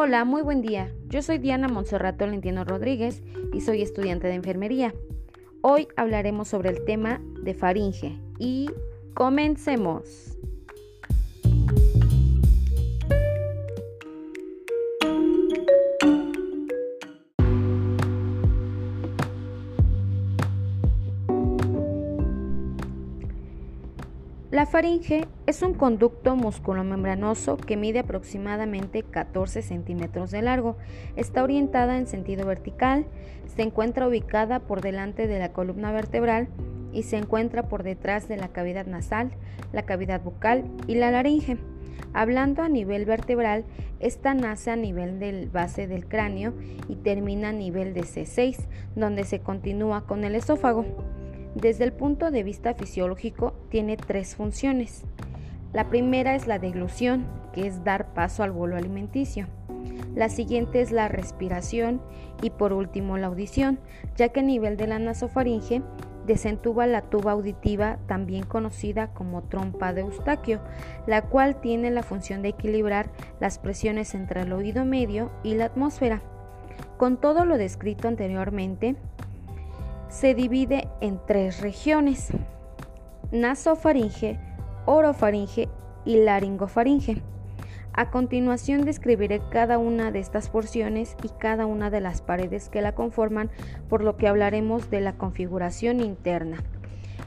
Hola, muy buen día. Yo soy Diana Monserrato Lentiano Rodríguez y soy estudiante de enfermería. Hoy hablaremos sobre el tema de faringe y comencemos. La faringe es un conducto musculomembranoso que mide aproximadamente 14 centímetros de largo. Está orientada en sentido vertical, se encuentra ubicada por delante de la columna vertebral y se encuentra por detrás de la cavidad nasal, la cavidad bucal y la laringe. Hablando a nivel vertebral, esta nace a nivel del base del cráneo y termina a nivel de C6, donde se continúa con el esófago. Desde el punto de vista fisiológico, tiene tres funciones. La primera es la deglución, que es dar paso al bolo alimenticio. La siguiente es la respiración y por último la audición, ya que a nivel de la nasofaringe desentuba la tuba auditiva, también conocida como trompa de Eustaquio, la cual tiene la función de equilibrar las presiones entre el oído medio y la atmósfera. Con todo lo descrito anteriormente, se divide en tres regiones, nasofaringe, orofaringe y laringofaringe. A continuación describiré cada una de estas porciones y cada una de las paredes que la conforman, por lo que hablaremos de la configuración interna.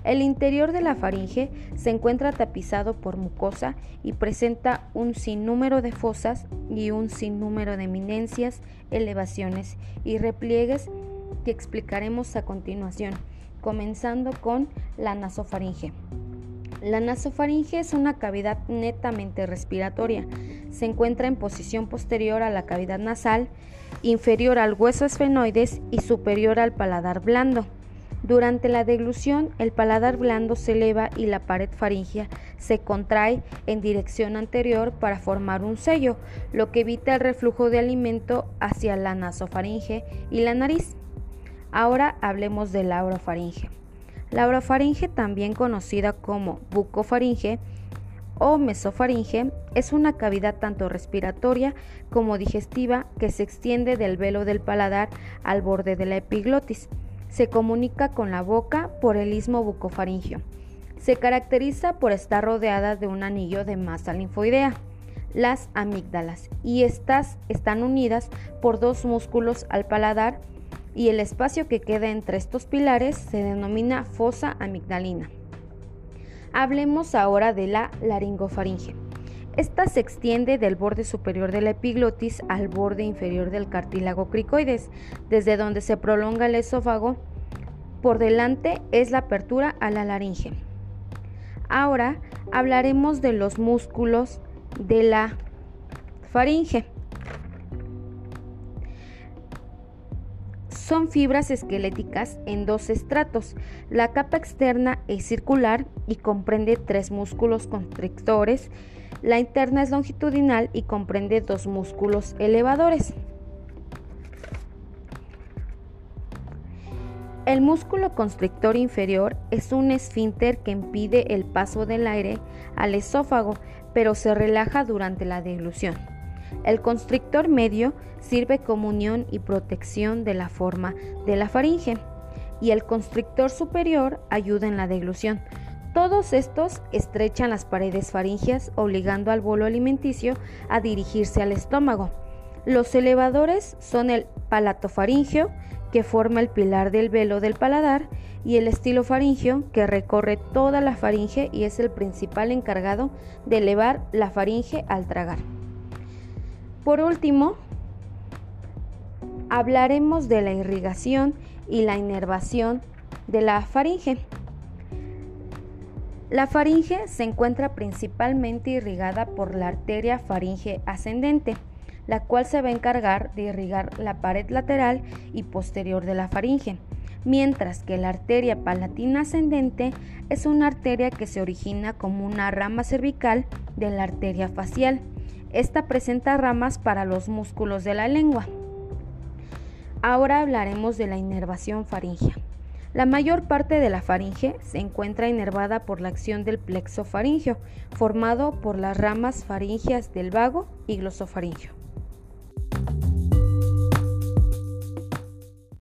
El interior de la faringe se encuentra tapizado por mucosa y presenta un sinnúmero de fosas y un sinnúmero de eminencias, elevaciones y repliegues que explicaremos a continuación, comenzando con la nasofaringe. La nasofaringe es una cavidad netamente respiratoria. Se encuentra en posición posterior a la cavidad nasal, inferior al hueso esfenoides y superior al paladar blando. Durante la deglución, el paladar blando se eleva y la pared faringea se contrae en dirección anterior para formar un sello, lo que evita el reflujo de alimento hacia la nasofaringe y la nariz. Ahora hablemos de la orofaringe. La orofaringe, también conocida como bucofaringe o mesofaringe, es una cavidad tanto respiratoria como digestiva que se extiende del velo del paladar al borde de la epiglotis. Se comunica con la boca por el istmo bucofaringio. Se caracteriza por estar rodeada de un anillo de masa linfoidea, las amígdalas, y estas están unidas por dos músculos al paladar y el espacio que queda entre estos pilares se denomina fosa amigdalina. Hablemos ahora de la laringofaringe. Esta se extiende del borde superior de la epiglotis al borde inferior del cartílago cricoides, desde donde se prolonga el esófago. Por delante es la apertura a la laringe. Ahora hablaremos de los músculos de la faringe. Son fibras esqueléticas en dos estratos. La capa externa es circular y comprende tres músculos constrictores. La interna es longitudinal y comprende dos músculos elevadores. El músculo constrictor inferior es un esfínter que impide el paso del aire al esófago, pero se relaja durante la deglución. El constrictor medio sirve como unión y protección de la forma de la faringe y el constrictor superior ayuda en la deglución. Todos estos estrechan las paredes faringeas obligando al bolo alimenticio a dirigirse al estómago. Los elevadores son el palatofaringio, que forma el pilar del velo del paladar, y el estilofaringio, que recorre toda la faringe y es el principal encargado de elevar la faringe al tragar. Por último, hablaremos de la irrigación y la inervación de la faringe. La faringe se encuentra principalmente irrigada por la arteria faringe ascendente, la cual se va a encargar de irrigar la pared lateral y posterior de la faringe, mientras que la arteria palatina ascendente es una arteria que se origina como una rama cervical de la arteria facial esta presenta ramas para los músculos de la lengua. Ahora hablaremos de la inervación faringea. La mayor parte de la faringe se encuentra inervada por la acción del plexo faringeo, formado por las ramas faringeas del vago y glosofaringeo.